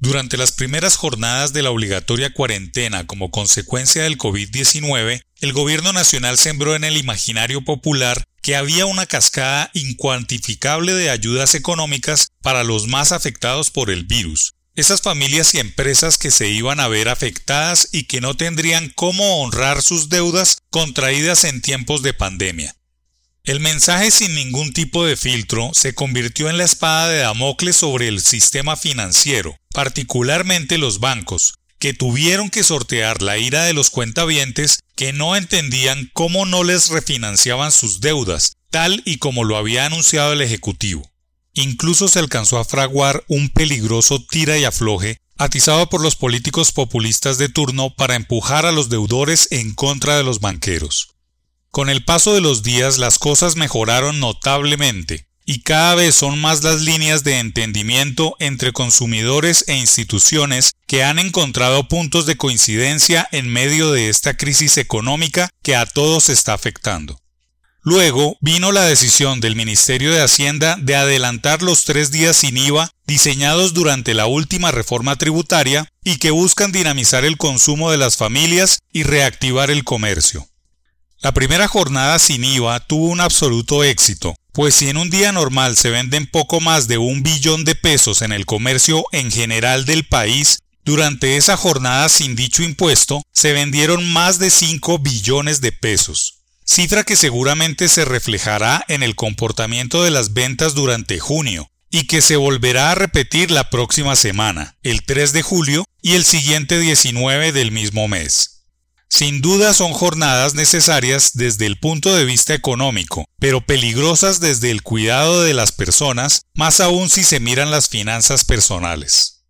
Durante las primeras jornadas de la obligatoria cuarentena como consecuencia del COVID-19, el gobierno nacional sembró en el imaginario popular que había una cascada incuantificable de ayudas económicas para los más afectados por el virus, esas familias y empresas que se iban a ver afectadas y que no tendrían cómo honrar sus deudas contraídas en tiempos de pandemia. El mensaje sin ningún tipo de filtro se convirtió en la espada de Damocles sobre el sistema financiero, particularmente los bancos, que tuvieron que sortear la ira de los cuentavientes que no entendían cómo no les refinanciaban sus deudas, tal y como lo había anunciado el Ejecutivo. Incluso se alcanzó a fraguar un peligroso tira y afloje atizado por los políticos populistas de turno para empujar a los deudores en contra de los banqueros. Con el paso de los días las cosas mejoraron notablemente y cada vez son más las líneas de entendimiento entre consumidores e instituciones que han encontrado puntos de coincidencia en medio de esta crisis económica que a todos está afectando. Luego vino la decisión del Ministerio de Hacienda de adelantar los tres días sin IVA diseñados durante la última reforma tributaria y que buscan dinamizar el consumo de las familias y reactivar el comercio. La primera jornada sin IVA tuvo un absoluto éxito, pues si en un día normal se venden poco más de un billón de pesos en el comercio en general del país, durante esa jornada sin dicho impuesto se vendieron más de 5 billones de pesos, cifra que seguramente se reflejará en el comportamiento de las ventas durante junio y que se volverá a repetir la próxima semana, el 3 de julio y el siguiente 19 del mismo mes. Sin duda son jornadas necesarias desde el punto de vista económico, pero peligrosas desde el cuidado de las personas, más aún si se miran las finanzas personales.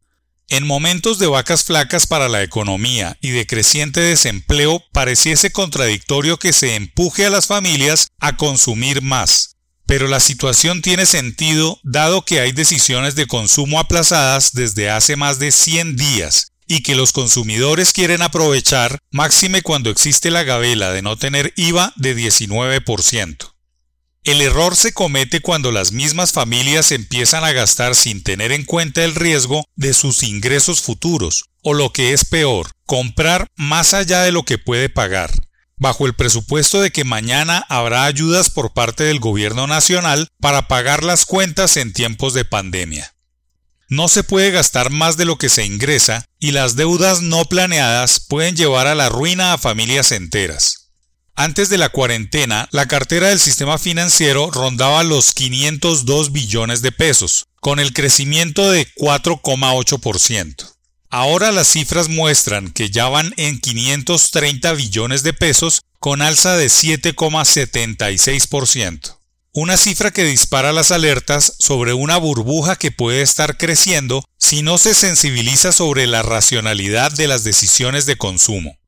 En momentos de vacas flacas para la economía y de creciente desempleo, pareciese contradictorio que se empuje a las familias a consumir más. Pero la situación tiene sentido dado que hay decisiones de consumo aplazadas desde hace más de 100 días y que los consumidores quieren aprovechar, máxime cuando existe la gabela de no tener IVA de 19%. El error se comete cuando las mismas familias empiezan a gastar sin tener en cuenta el riesgo de sus ingresos futuros, o lo que es peor, comprar más allá de lo que puede pagar, bajo el presupuesto de que mañana habrá ayudas por parte del gobierno nacional para pagar las cuentas en tiempos de pandemia. No se puede gastar más de lo que se ingresa y las deudas no planeadas pueden llevar a la ruina a familias enteras. Antes de la cuarentena, la cartera del sistema financiero rondaba los 502 billones de pesos, con el crecimiento de 4,8%. Ahora las cifras muestran que ya van en 530 billones de pesos con alza de 7,76% una cifra que dispara las alertas sobre una burbuja que puede estar creciendo si no se sensibiliza sobre la racionalidad de las decisiones de consumo.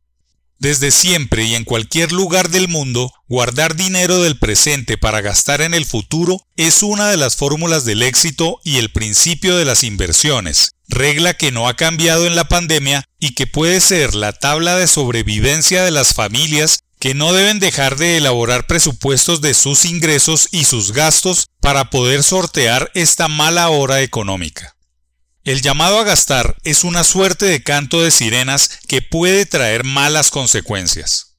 Desde siempre y en cualquier lugar del mundo, guardar dinero del presente para gastar en el futuro es una de las fórmulas del éxito y el principio de las inversiones, regla que no ha cambiado en la pandemia y que puede ser la tabla de sobrevivencia de las familias que no deben dejar de elaborar presupuestos de sus ingresos y sus gastos para poder sortear esta mala hora económica. El llamado a gastar es una suerte de canto de sirenas que puede traer malas consecuencias.